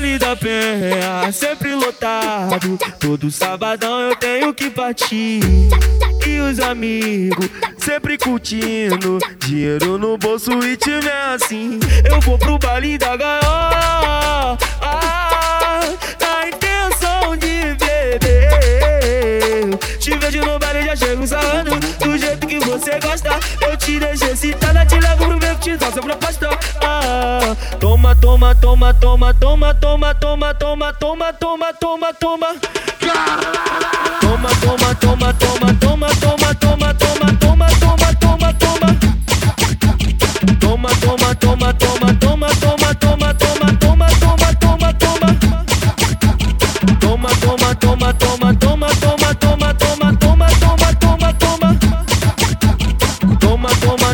Vale da Penha, sempre lotado. Todo sabadão eu tenho que partir. E os amigos sempre curtindo. Dinheiro no bolso e time assim. Eu vou pro baile da gaiola. Você gosta. Eu te deixo excitada, te levo pro meu te dá sua proposta. Ah, toma, toma, toma, toma, toma, toma, toma, toma, toma, toma, toma. Toma, toma, toma, toma, toma, toma,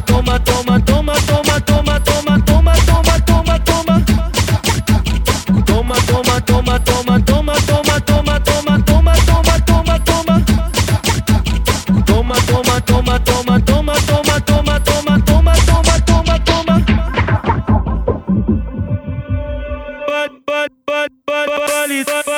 toma, toma, toma, toma, toma, toma, toma, toma, toma, toma, toma. Toma, toma, toma, toma, toma, toma, toma, toma, toma, toma, toma, toma. Toma, toma, toma, toma, toma, toma, toma, toma, toma, toma, toma,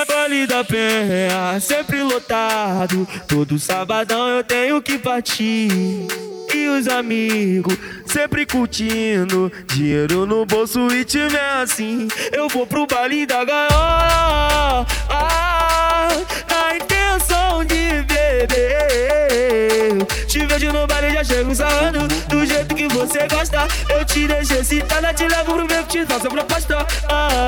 vale da Penha, sempre lotado. Todo sabadão eu tenho que partir. E os amigos sempre curtindo. Dinheiro no bolso e time assim. Eu vou pro baile da gaiola. Ah, na intenção de beber. Te vejo no baile, já chego sarrando. Do jeito que você gosta. Eu te deixo excitada, te levo pro meu que te sua proposta. Ah,